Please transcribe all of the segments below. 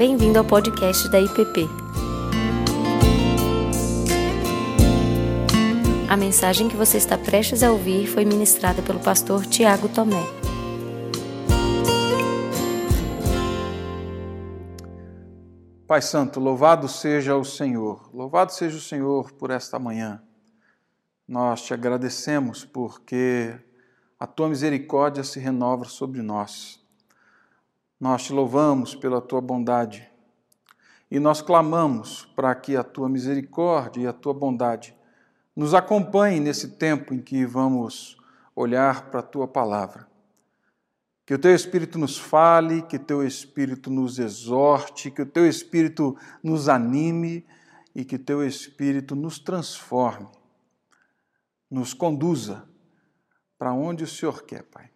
Bem-vindo ao podcast da IPP. A mensagem que você está prestes a ouvir foi ministrada pelo pastor Tiago Tomé. Pai Santo, louvado seja o Senhor, louvado seja o Senhor por esta manhã. Nós te agradecemos porque a tua misericórdia se renova sobre nós. Nós te louvamos pela tua bondade e nós clamamos para que a tua misericórdia e a tua bondade nos acompanhem nesse tempo em que vamos olhar para a tua palavra. Que o teu Espírito nos fale, que o teu Espírito nos exorte, que o teu Espírito nos anime e que o teu Espírito nos transforme, nos conduza para onde o Senhor quer, Pai.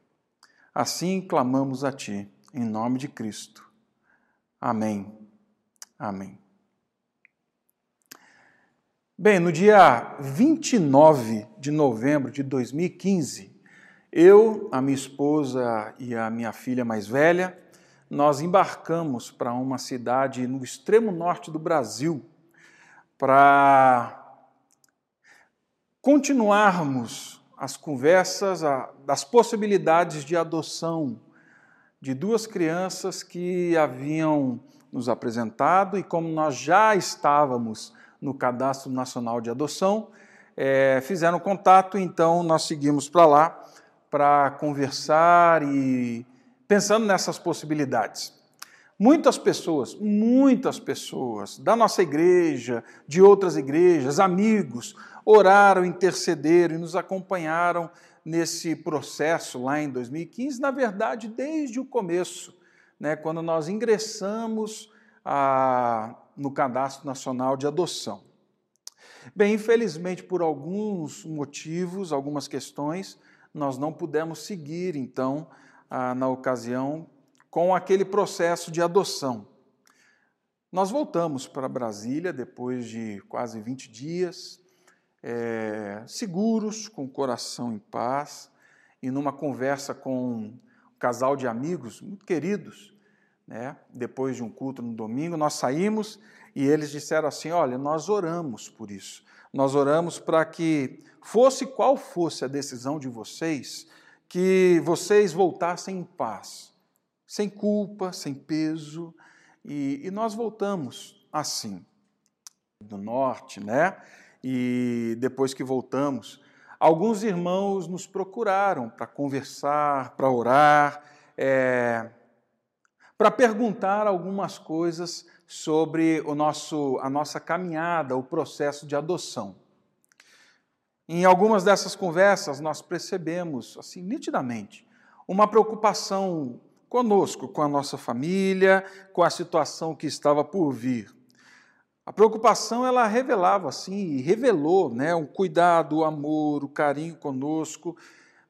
Assim clamamos a Ti em nome de Cristo. Amém. Amém. Bem, no dia 29 de novembro de 2015, eu, a minha esposa e a minha filha mais velha, nós embarcamos para uma cidade no extremo norte do Brasil para continuarmos as conversas das possibilidades de adoção de duas crianças que haviam nos apresentado e como nós já estávamos no Cadastro Nacional de Adoção, é, fizeram contato, então nós seguimos para lá para conversar e pensando nessas possibilidades. Muitas pessoas, muitas pessoas da nossa igreja, de outras igrejas, amigos, oraram, intercederam e nos acompanharam nesse processo lá em 2015, na verdade, desde o começo, né, quando nós ingressamos a, no Cadastro Nacional de Adoção. Bem, infelizmente, por alguns motivos, algumas questões, nós não pudemos seguir, então, a, na ocasião, com aquele processo de adoção. Nós voltamos para Brasília depois de quase 20 dias, é, seguros, com o coração em paz, e numa conversa com um casal de amigos muito queridos, né? depois de um culto no domingo, nós saímos e eles disseram assim: Olha, nós oramos por isso. Nós oramos para que, fosse qual fosse a decisão de vocês, que vocês voltassem em paz, sem culpa, sem peso, e, e nós voltamos assim. Do norte, né? E depois que voltamos, alguns irmãos nos procuraram para conversar, para orar, é, para perguntar algumas coisas sobre o nosso, a nossa caminhada, o processo de adoção. Em algumas dessas conversas, nós percebemos, assim, nitidamente, uma preocupação conosco, com a nossa família, com a situação que estava por vir. A preocupação ela revelava assim, revelou, né, um cuidado, o amor, o carinho conosco,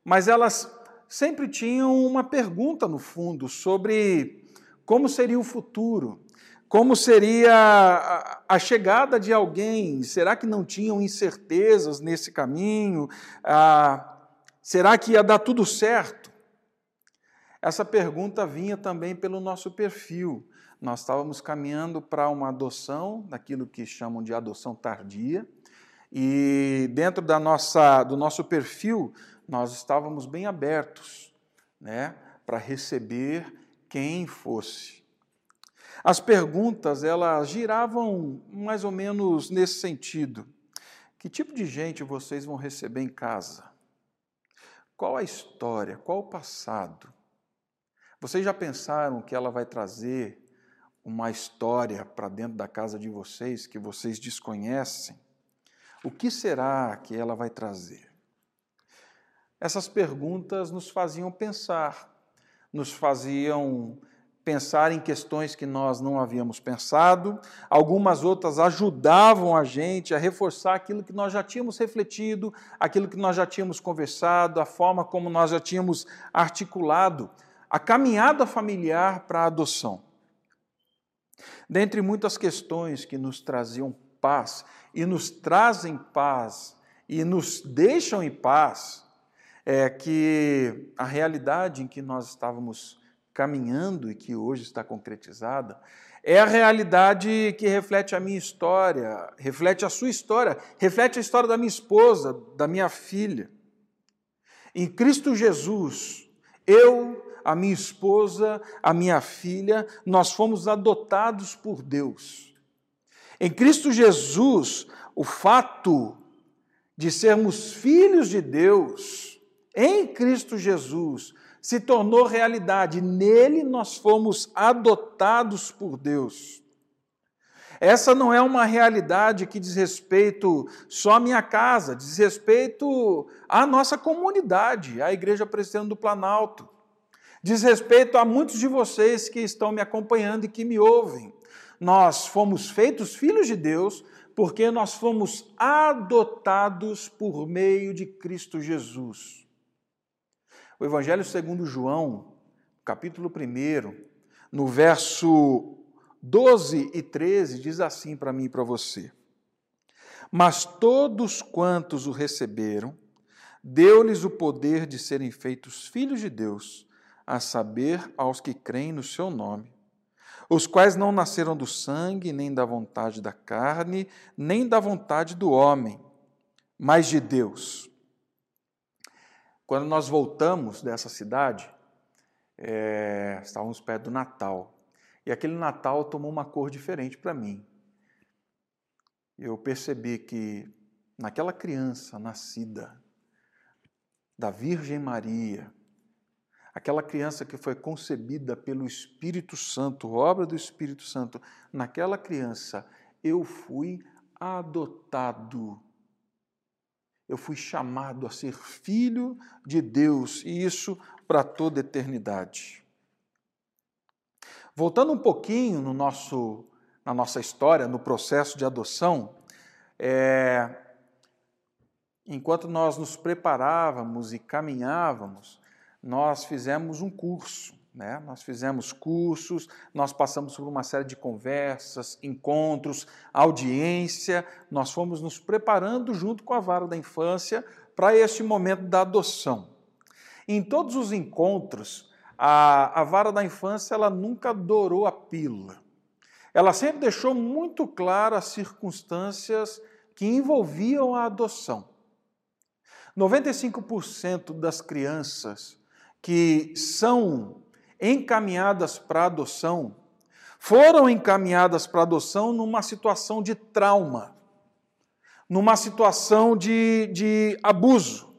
mas elas sempre tinham uma pergunta no fundo sobre como seria o futuro, como seria a chegada de alguém, será que não tinham incertezas nesse caminho? Ah, será que ia dar tudo certo? Essa pergunta vinha também pelo nosso perfil nós estávamos caminhando para uma adoção, daquilo que chamam de adoção tardia, e dentro da nossa, do nosso perfil, nós estávamos bem abertos né, para receber quem fosse. As perguntas, elas giravam mais ou menos nesse sentido. Que tipo de gente vocês vão receber em casa? Qual a história? Qual o passado? Vocês já pensaram que ela vai trazer uma história para dentro da casa de vocês que vocês desconhecem, o que será que ela vai trazer? Essas perguntas nos faziam pensar, nos faziam pensar em questões que nós não havíamos pensado, algumas outras ajudavam a gente a reforçar aquilo que nós já tínhamos refletido, aquilo que nós já tínhamos conversado, a forma como nós já tínhamos articulado a caminhada familiar para a adoção. Dentre muitas questões que nos traziam paz e nos trazem paz e nos deixam em paz, é que a realidade em que nós estávamos caminhando e que hoje está concretizada, é a realidade que reflete a minha história, reflete a sua história, reflete a história da minha esposa, da minha filha. Em Cristo Jesus, eu, a minha esposa, a minha filha, nós fomos adotados por Deus. Em Cristo Jesus, o fato de sermos filhos de Deus, em Cristo Jesus, se tornou realidade. Nele nós fomos adotados por Deus. Essa não é uma realidade que diz respeito só à minha casa, diz respeito à nossa comunidade, à Igreja Presbiteriana do Planalto. Diz respeito a muitos de vocês que estão me acompanhando e que me ouvem. Nós fomos feitos filhos de Deus porque nós fomos adotados por meio de Cristo Jesus. O Evangelho segundo João, capítulo 1, no verso 12 e 13, diz assim para mim e para você: Mas todos quantos o receberam, deu-lhes o poder de serem feitos filhos de Deus, a saber, aos que creem no seu nome, os quais não nasceram do sangue, nem da vontade da carne, nem da vontade do homem, mas de Deus. Quando nós voltamos dessa cidade, é, estávamos perto do Natal. E aquele Natal tomou uma cor diferente para mim. Eu percebi que naquela criança nascida da Virgem Maria, aquela criança que foi concebida pelo Espírito Santo, obra do Espírito Santo, naquela criança eu fui adotado eu fui chamado a ser filho de Deus, e isso para toda eternidade. Voltando um pouquinho no nosso, na nossa história, no processo de adoção, é, enquanto nós nos preparávamos e caminhávamos, nós fizemos um curso né? Nós fizemos cursos, nós passamos por uma série de conversas, encontros, audiência, nós fomos nos preparando junto com a vara da infância para este momento da adoção. Em todos os encontros, a, a vara da infância ela nunca dourou a pílula. Ela sempre deixou muito claro as circunstâncias que envolviam a adoção. 95% das crianças que são encaminhadas para adoção foram encaminhadas para adoção numa situação de trauma, numa situação de, de abuso.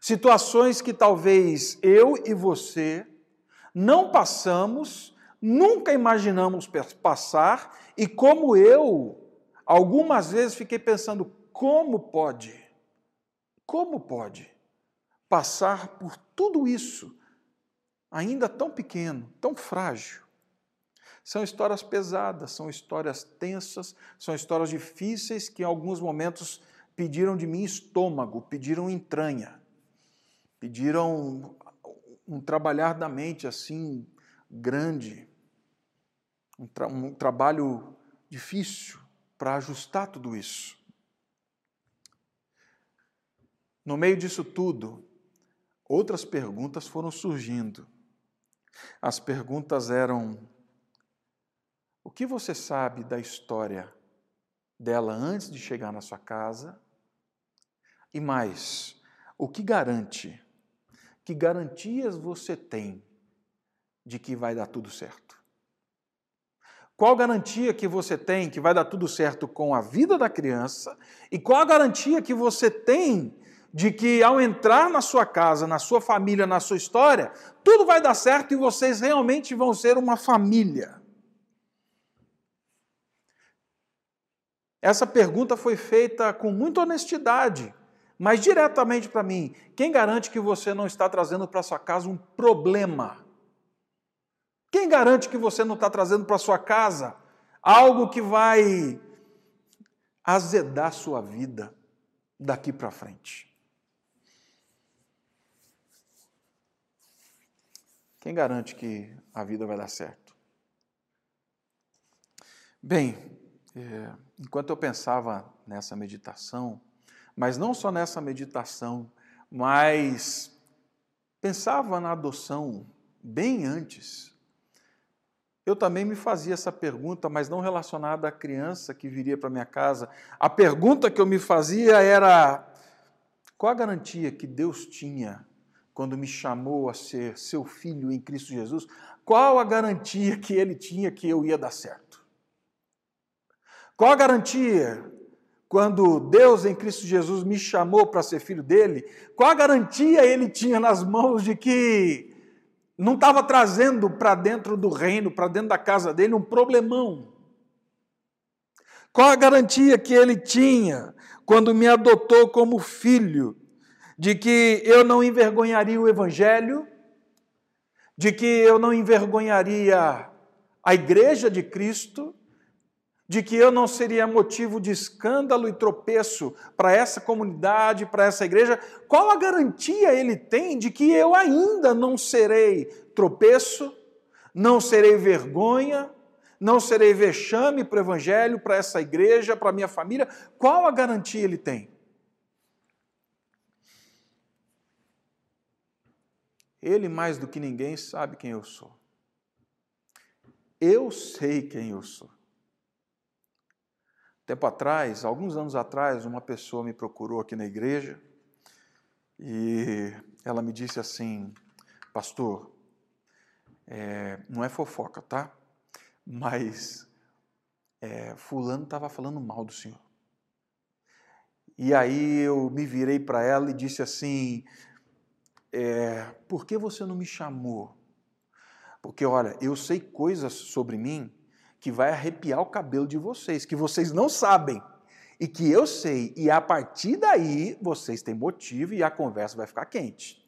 Situações que talvez eu e você não passamos, nunca imaginamos passar, e como eu, algumas vezes fiquei pensando: como pode? Como pode passar por tudo isso ainda tão pequeno, tão frágil. São histórias pesadas, são histórias tensas, são histórias difíceis que em alguns momentos pediram de mim estômago, pediram entranha, pediram um trabalhar da mente assim grande, um, tra um trabalho difícil para ajustar tudo isso. No meio disso tudo, outras perguntas foram surgindo. As perguntas eram: o que você sabe da história dela antes de chegar na sua casa? E mais, o que garante? Que garantias você tem de que vai dar tudo certo? Qual garantia que você tem que vai dar tudo certo com a vida da criança? E qual a garantia que você tem de que ao entrar na sua casa, na sua família, na sua história, tudo vai dar certo e vocês realmente vão ser uma família. Essa pergunta foi feita com muita honestidade, mas diretamente para mim. Quem garante que você não está trazendo para sua casa um problema? Quem garante que você não está trazendo para sua casa algo que vai azedar sua vida daqui para frente? Quem garante que a vida vai dar certo? Bem, é, enquanto eu pensava nessa meditação, mas não só nessa meditação, mas pensava na adoção bem antes, eu também me fazia essa pergunta, mas não relacionada à criança que viria para minha casa. A pergunta que eu me fazia era: qual a garantia que Deus tinha quando me chamou a ser seu filho em Cristo Jesus? Qual a garantia que ele tinha que eu ia dar certo? Qual a garantia quando Deus em Cristo Jesus me chamou para ser filho dele? Qual a garantia ele tinha nas mãos de que não estava trazendo para dentro do reino, para dentro da casa dele, um problemão. Qual a garantia que ele tinha quando me adotou como filho, de que eu não envergonharia o evangelho, de que eu não envergonharia a igreja de Cristo, de que eu não seria motivo de escândalo e tropeço para essa comunidade, para essa igreja, qual a garantia ele tem de que eu ainda não serei tropeço, não serei vergonha, não serei vexame para o evangelho, para essa igreja, para minha família? Qual a garantia ele tem? Ele, mais do que ninguém, sabe quem eu sou. Eu sei quem eu sou. Tempo atrás, alguns anos atrás, uma pessoa me procurou aqui na igreja e ela me disse assim: Pastor, é, não é fofoca, tá? Mas é, Fulano estava falando mal do Senhor. E aí eu me virei para ela e disse assim: é, Por que você não me chamou? Porque, olha, eu sei coisas sobre mim que vai arrepiar o cabelo de vocês, que vocês não sabem e que eu sei, e a partir daí vocês têm motivo e a conversa vai ficar quente.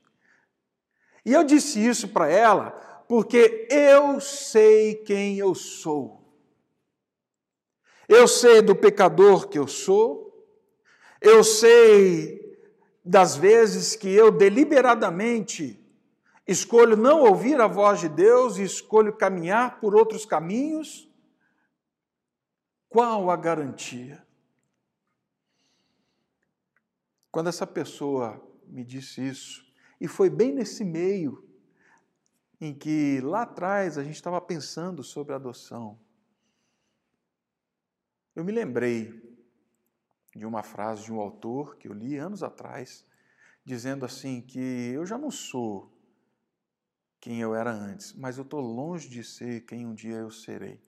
E eu disse isso para ela porque eu sei quem eu sou. Eu sei do pecador que eu sou, eu sei das vezes que eu deliberadamente escolho não ouvir a voz de Deus e escolho caminhar por outros caminhos qual a garantia? Quando essa pessoa me disse isso, e foi bem nesse meio em que lá atrás a gente estava pensando sobre adoção, eu me lembrei de uma frase de um autor que eu li anos atrás, dizendo assim que eu já não sou quem eu era antes, mas eu estou longe de ser quem um dia eu serei.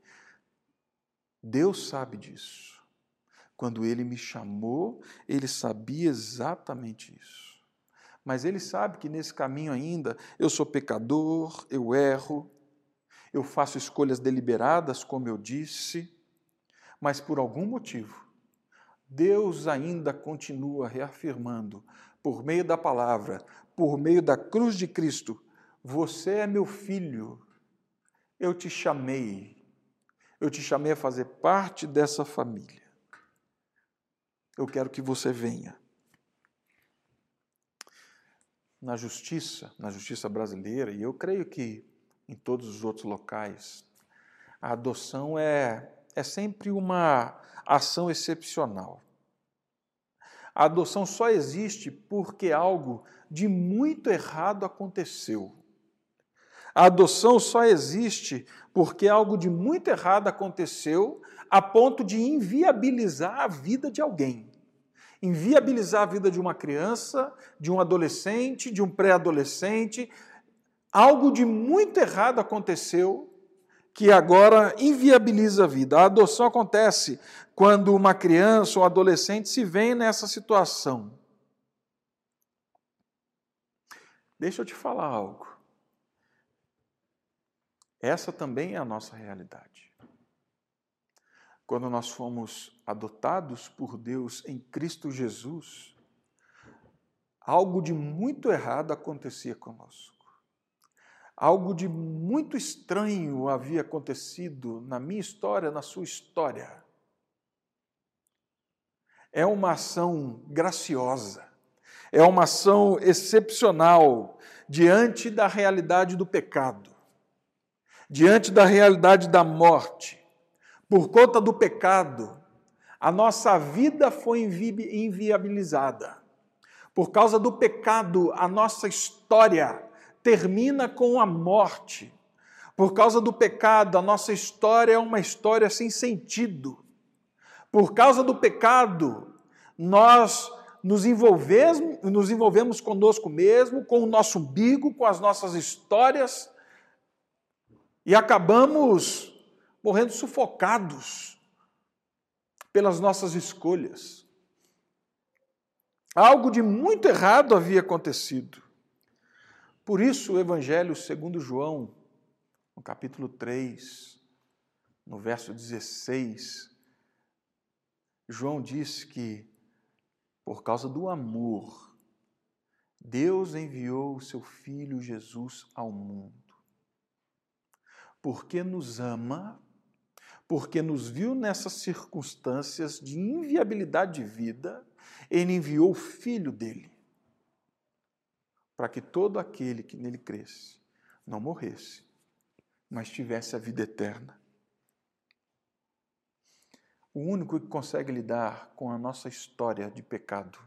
Deus sabe disso. Quando ele me chamou, ele sabia exatamente isso. Mas ele sabe que nesse caminho ainda eu sou pecador, eu erro, eu faço escolhas deliberadas, como eu disse, mas por algum motivo, Deus ainda continua reafirmando, por meio da palavra, por meio da cruz de Cristo: Você é meu filho, eu te chamei, eu te chamei a fazer parte dessa família. Eu quero que você venha. Na justiça, na justiça brasileira, e eu creio que em todos os outros locais, a adoção é, é sempre uma ação excepcional. A adoção só existe porque algo de muito errado aconteceu. A adoção só existe porque algo de muito errado aconteceu a ponto de inviabilizar a vida de alguém. Inviabilizar a vida de uma criança, de um adolescente, de um pré-adolescente. Algo de muito errado aconteceu que agora inviabiliza a vida. A adoção acontece quando uma criança ou adolescente se vê nessa situação. Deixa eu te falar algo. Essa também é a nossa realidade. Quando nós fomos adotados por Deus em Cristo Jesus, algo de muito errado acontecia conosco. Algo de muito estranho havia acontecido na minha história, na sua história. É uma ação graciosa, é uma ação excepcional diante da realidade do pecado diante da realidade da morte, por conta do pecado, a nossa vida foi inviabilizada. Por causa do pecado, a nossa história termina com a morte. Por causa do pecado, a nossa história é uma história sem sentido. Por causa do pecado, nós nos envolvemos, nos envolvemos conosco mesmo, com o nosso umbigo, com as nossas histórias, e acabamos morrendo sufocados pelas nossas escolhas. Algo de muito errado havia acontecido. Por isso, o Evangelho segundo João, no capítulo 3, no verso 16, João diz que, por causa do amor, Deus enviou o seu Filho Jesus ao mundo. Porque nos ama, porque nos viu nessas circunstâncias de inviabilidade de vida, ele enviou o Filho dele, para que todo aquele que nele cresce não morresse, mas tivesse a vida eterna. O único que consegue lidar com a nossa história de pecado,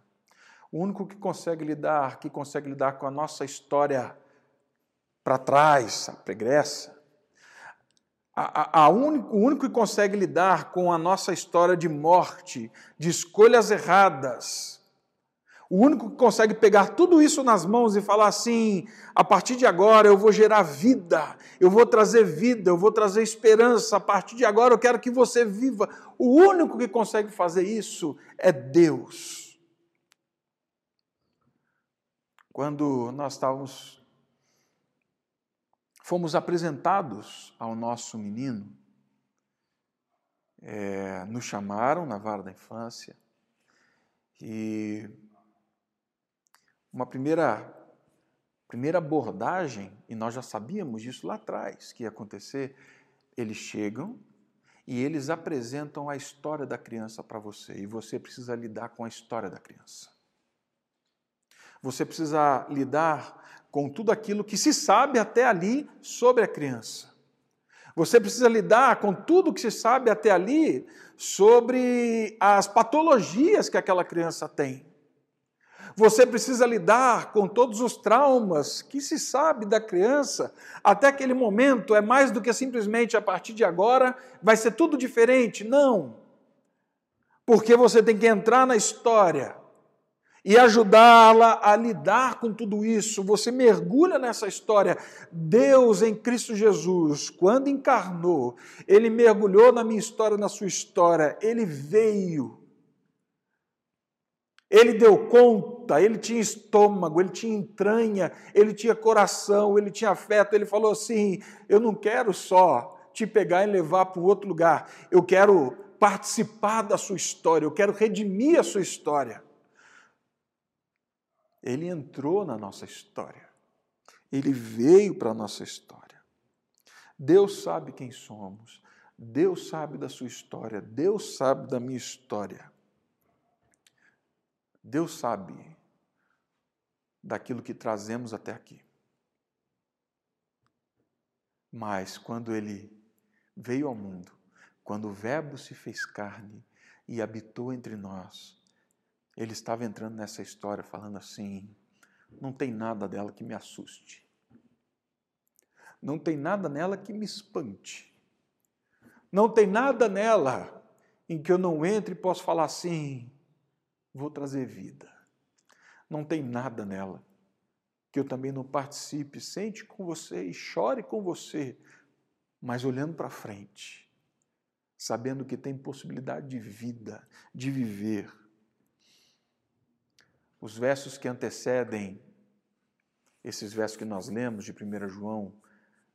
o único que consegue lidar, que consegue lidar com a nossa história para trás, a pregressa, a, a, a único, o único que consegue lidar com a nossa história de morte, de escolhas erradas, o único que consegue pegar tudo isso nas mãos e falar assim: a partir de agora eu vou gerar vida, eu vou trazer vida, eu vou trazer esperança, a partir de agora eu quero que você viva. O único que consegue fazer isso é Deus. Quando nós estávamos fomos apresentados ao nosso menino, é, nos chamaram na vara da infância e uma primeira primeira abordagem, e nós já sabíamos disso lá atrás que ia acontecer, eles chegam e eles apresentam a história da criança para você, e você precisa lidar com a história da criança. Você precisa lidar com tudo aquilo que se sabe até ali sobre a criança. Você precisa lidar com tudo que se sabe até ali sobre as patologias que aquela criança tem. Você precisa lidar com todos os traumas que se sabe da criança. Até aquele momento é mais do que simplesmente a partir de agora vai ser tudo diferente. Não. Porque você tem que entrar na história e ajudá-la a lidar com tudo isso. Você mergulha nessa história. Deus em Cristo Jesus, quando encarnou, ele mergulhou na minha história, na sua história. Ele veio. Ele deu conta, ele tinha estômago, ele tinha entranha, ele tinha coração, ele tinha afeto. Ele falou assim: Eu não quero só te pegar e levar para outro lugar, eu quero participar da sua história, eu quero redimir a sua história. Ele entrou na nossa história. Ele veio para a nossa história. Deus sabe quem somos. Deus sabe da sua história. Deus sabe da minha história. Deus sabe daquilo que trazemos até aqui. Mas quando ele veio ao mundo, quando o Verbo se fez carne e habitou entre nós, ele estava entrando nessa história falando assim: não tem nada dela que me assuste. Não tem nada nela que me espante. Não tem nada nela em que eu não entre e possa falar assim: vou trazer vida. Não tem nada nela. Que eu também não participe, sente com você e chore com você, mas olhando para frente, sabendo que tem possibilidade de vida, de viver. Os versos que antecedem esses versos que nós lemos de 1 João,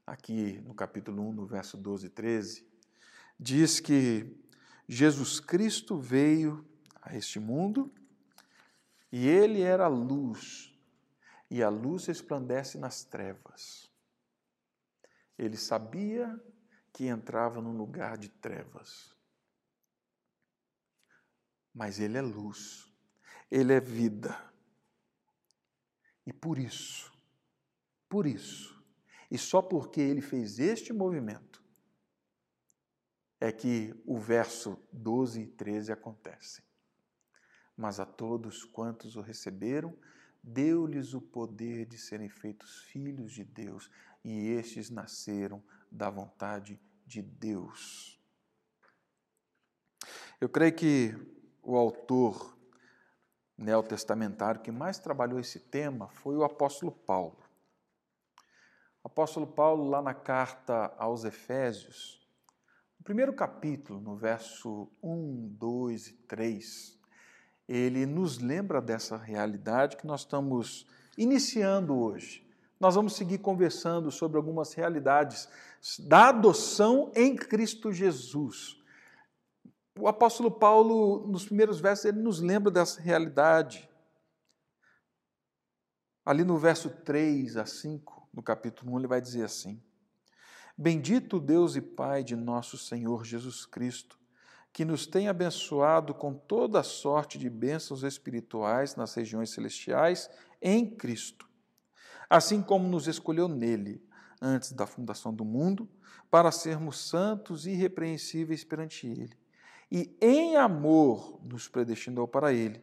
aqui no capítulo 1, no verso 12 e 13, diz que Jesus Cristo veio a este mundo e ele era luz, e a luz resplandece nas trevas. Ele sabia que entrava num lugar de trevas, mas ele é luz ele é vida. E por isso, por isso, e só porque ele fez este movimento, é que o verso 12 e 13 acontecem. Mas a todos quantos o receberam, deu-lhes o poder de serem feitos filhos de Deus, e estes nasceram da vontade de Deus. Eu creio que o autor neotestamentário que mais trabalhou esse tema foi o apóstolo Paulo. O apóstolo Paulo, lá na carta aos Efésios, no primeiro capítulo, no verso 1, 2 e 3, ele nos lembra dessa realidade que nós estamos iniciando hoje. Nós vamos seguir conversando sobre algumas realidades da adoção em Cristo Jesus. O apóstolo Paulo, nos primeiros versos, ele nos lembra dessa realidade. Ali no verso 3 a 5, no capítulo 1, ele vai dizer assim: Bendito Deus e Pai de nosso Senhor Jesus Cristo, que nos tem abençoado com toda sorte de bênçãos espirituais nas regiões celestiais em Cristo, assim como nos escolheu nele, antes da fundação do mundo, para sermos santos e irrepreensíveis perante Ele. E em amor nos predestinou para Ele,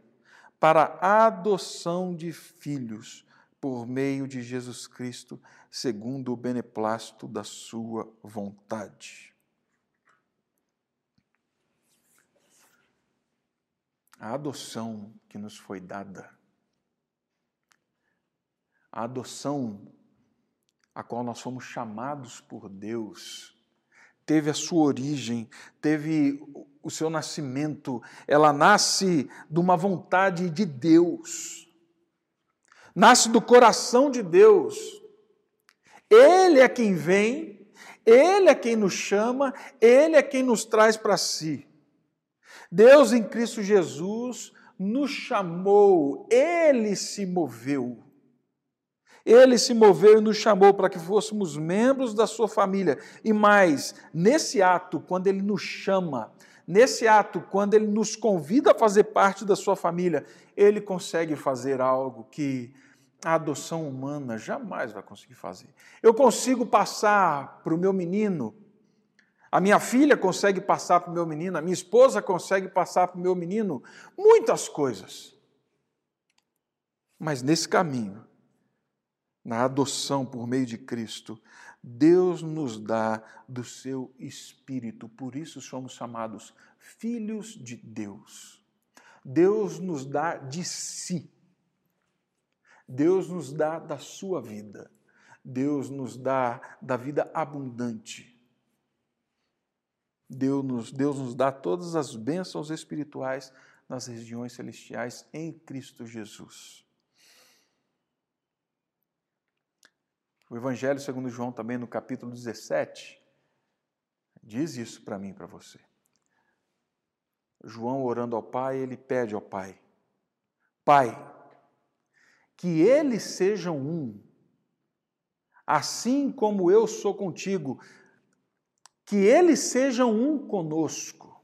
para a adoção de filhos, por meio de Jesus Cristo, segundo o beneplácito da Sua vontade. A adoção que nos foi dada, a adoção a qual nós fomos chamados por Deus, teve a sua origem, teve o seu nascimento, ela nasce de uma vontade de Deus, nasce do coração de Deus. Ele é quem vem, Ele é quem nos chama, Ele é quem nos traz para si. Deus em Cristo Jesus nos chamou, Ele se moveu. Ele se moveu e nos chamou para que fôssemos membros da sua família. E mais, nesse ato, quando Ele nos chama, nesse ato, quando Ele nos convida a fazer parte da sua família, Ele consegue fazer algo que a adoção humana jamais vai conseguir fazer. Eu consigo passar para o meu menino a minha filha consegue passar para o meu menino, a minha esposa consegue passar para o meu menino muitas coisas. Mas nesse caminho, na adoção por meio de Cristo, Deus nos dá do seu Espírito, por isso somos chamados filhos de Deus. Deus nos dá de si. Deus nos dá da sua vida. Deus nos dá da vida abundante. Deus nos, Deus nos dá todas as bênçãos espirituais nas regiões celestiais em Cristo Jesus. O Evangelho segundo João, também no capítulo 17, diz isso para mim e para você. João orando ao Pai, ele pede ao Pai: Pai, que eles sejam um, assim como eu sou contigo que eles sejam um conosco.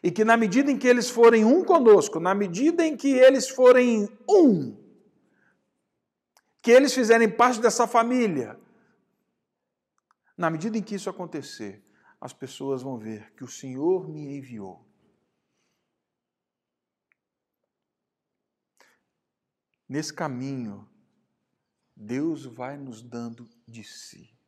E que na medida em que eles forem um conosco, na medida em que eles forem um, que eles fizerem parte dessa família, na medida em que isso acontecer, as pessoas vão ver que o Senhor me enviou. Nesse caminho, Deus vai nos dando de si.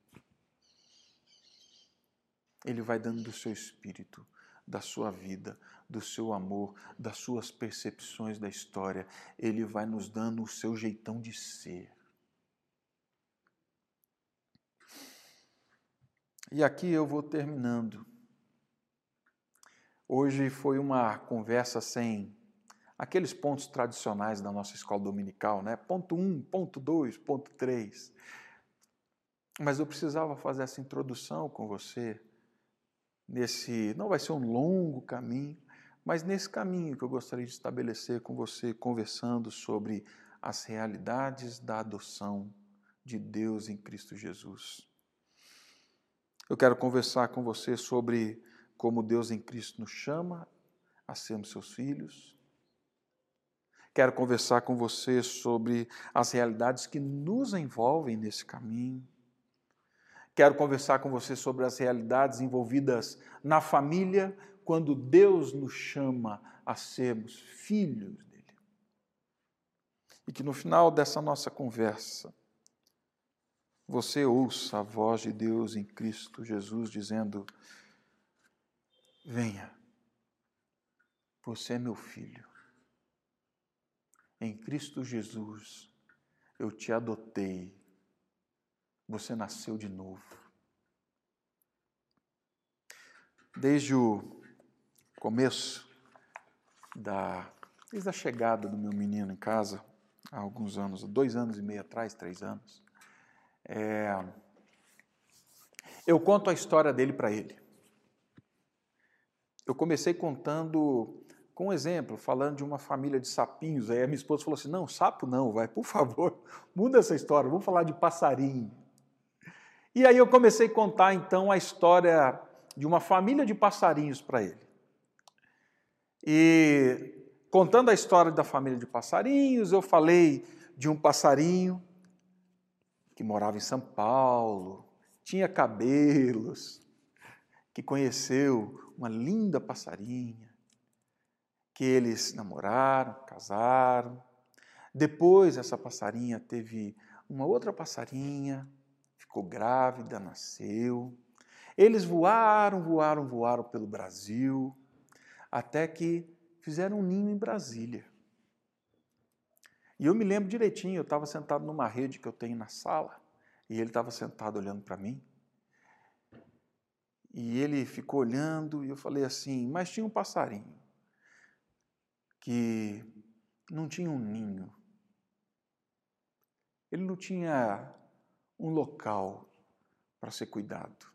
Ele vai dando do seu espírito, da sua vida, do seu amor, das suas percepções da história. Ele vai nos dando o seu jeitão de ser. E aqui eu vou terminando. Hoje foi uma conversa sem aqueles pontos tradicionais da nossa escola dominical, né? Ponto 1, um, ponto 2, ponto 3. Mas eu precisava fazer essa introdução com você nesse, não vai ser um longo caminho, mas nesse caminho que eu gostaria de estabelecer com você, conversando sobre as realidades da adoção de Deus em Cristo Jesus. Eu quero conversar com você sobre como Deus em Cristo nos chama a sermos seus filhos. Quero conversar com você sobre as realidades que nos envolvem nesse caminho. Quero conversar com você sobre as realidades envolvidas na família quando Deus nos chama a sermos filhos dele. E que no final dessa nossa conversa, você ouça a voz de Deus em Cristo Jesus dizendo: Venha, você é meu filho. Em Cristo Jesus eu te adotei. Você nasceu de novo. Desde o começo da desde a chegada do meu menino em casa, há alguns anos, dois anos e meio atrás, três anos, é, eu conto a história dele para ele. Eu comecei contando com um exemplo, falando de uma família de sapinhos. Aí a minha esposa falou assim: não, sapo não, vai, por favor, muda essa história, vamos falar de passarinho. E aí eu comecei a contar então a história de uma família de passarinhos para ele. E contando a história da família de passarinhos, eu falei de um passarinho que morava em São Paulo, tinha cabelos, que conheceu uma linda passarinha, que eles namoraram, casaram. Depois essa passarinha teve uma outra passarinha, ficou grávida, nasceu. Eles voaram, voaram, voaram pelo Brasil, até que fizeram um ninho em Brasília. E eu me lembro direitinho, eu estava sentado numa rede que eu tenho na sala, e ele estava sentado olhando para mim. E ele ficou olhando, e eu falei assim: Mas tinha um passarinho que não tinha um ninho, ele não tinha um local para ser cuidado.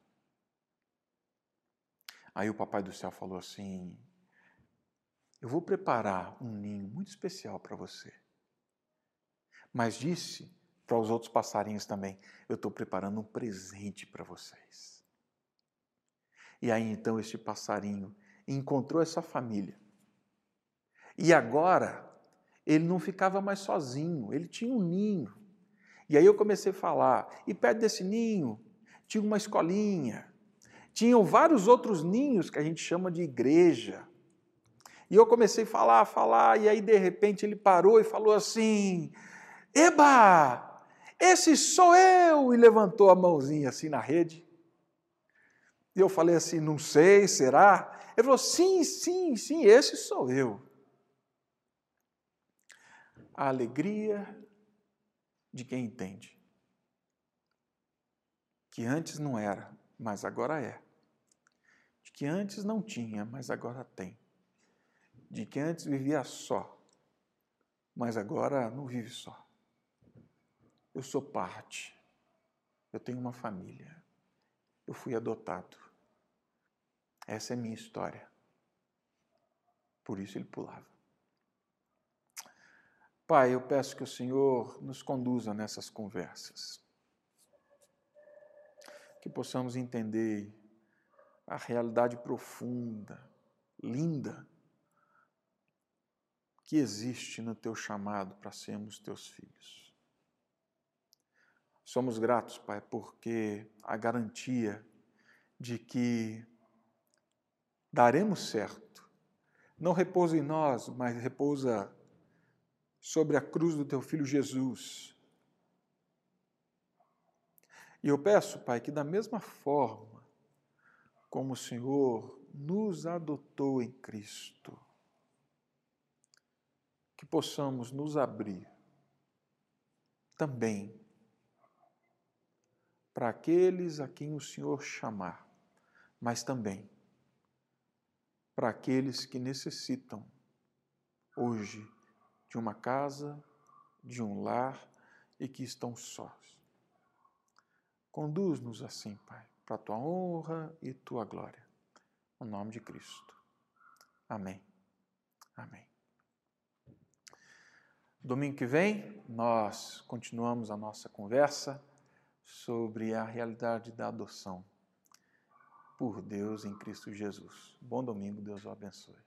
Aí o Papai do Céu falou assim: Eu vou preparar um ninho muito especial para você. Mas disse para os outros passarinhos também: Eu estou preparando um presente para vocês. E aí então este passarinho encontrou essa família. E agora ele não ficava mais sozinho, ele tinha um ninho. E aí eu comecei a falar, e perto desse ninho tinha uma escolinha, tinham vários outros ninhos que a gente chama de igreja. E eu comecei a falar, a falar, e aí de repente ele parou e falou assim: Eba, esse sou eu! E levantou a mãozinha assim na rede. E eu falei assim: Não sei, será? Ele falou: Sim, sim, sim, esse sou eu. A alegria de quem entende. Que antes não era, mas agora é de que antes não tinha, mas agora tem, de que antes vivia só, mas agora não vive só. Eu sou parte, eu tenho uma família, eu fui adotado. Essa é minha história. Por isso ele pulava. Pai, eu peço que o Senhor nos conduza nessas conversas. Que possamos entender a realidade profunda, linda, que existe no teu chamado para sermos teus filhos. Somos gratos, Pai, porque a garantia de que daremos certo não repousa em nós, mas repousa sobre a cruz do teu filho Jesus. E eu peço, Pai, que da mesma forma como o Senhor nos adotou em Cristo, que possamos nos abrir também para aqueles a quem o Senhor chamar, mas também para aqueles que necessitam hoje de uma casa, de um lar e que estão sós. Conduz-nos assim, Pai para a tua honra e tua glória. No nome de Cristo. Amém. Amém. Domingo que vem, nós continuamos a nossa conversa sobre a realidade da adoção por Deus em Cristo Jesus. Bom domingo, Deus o abençoe.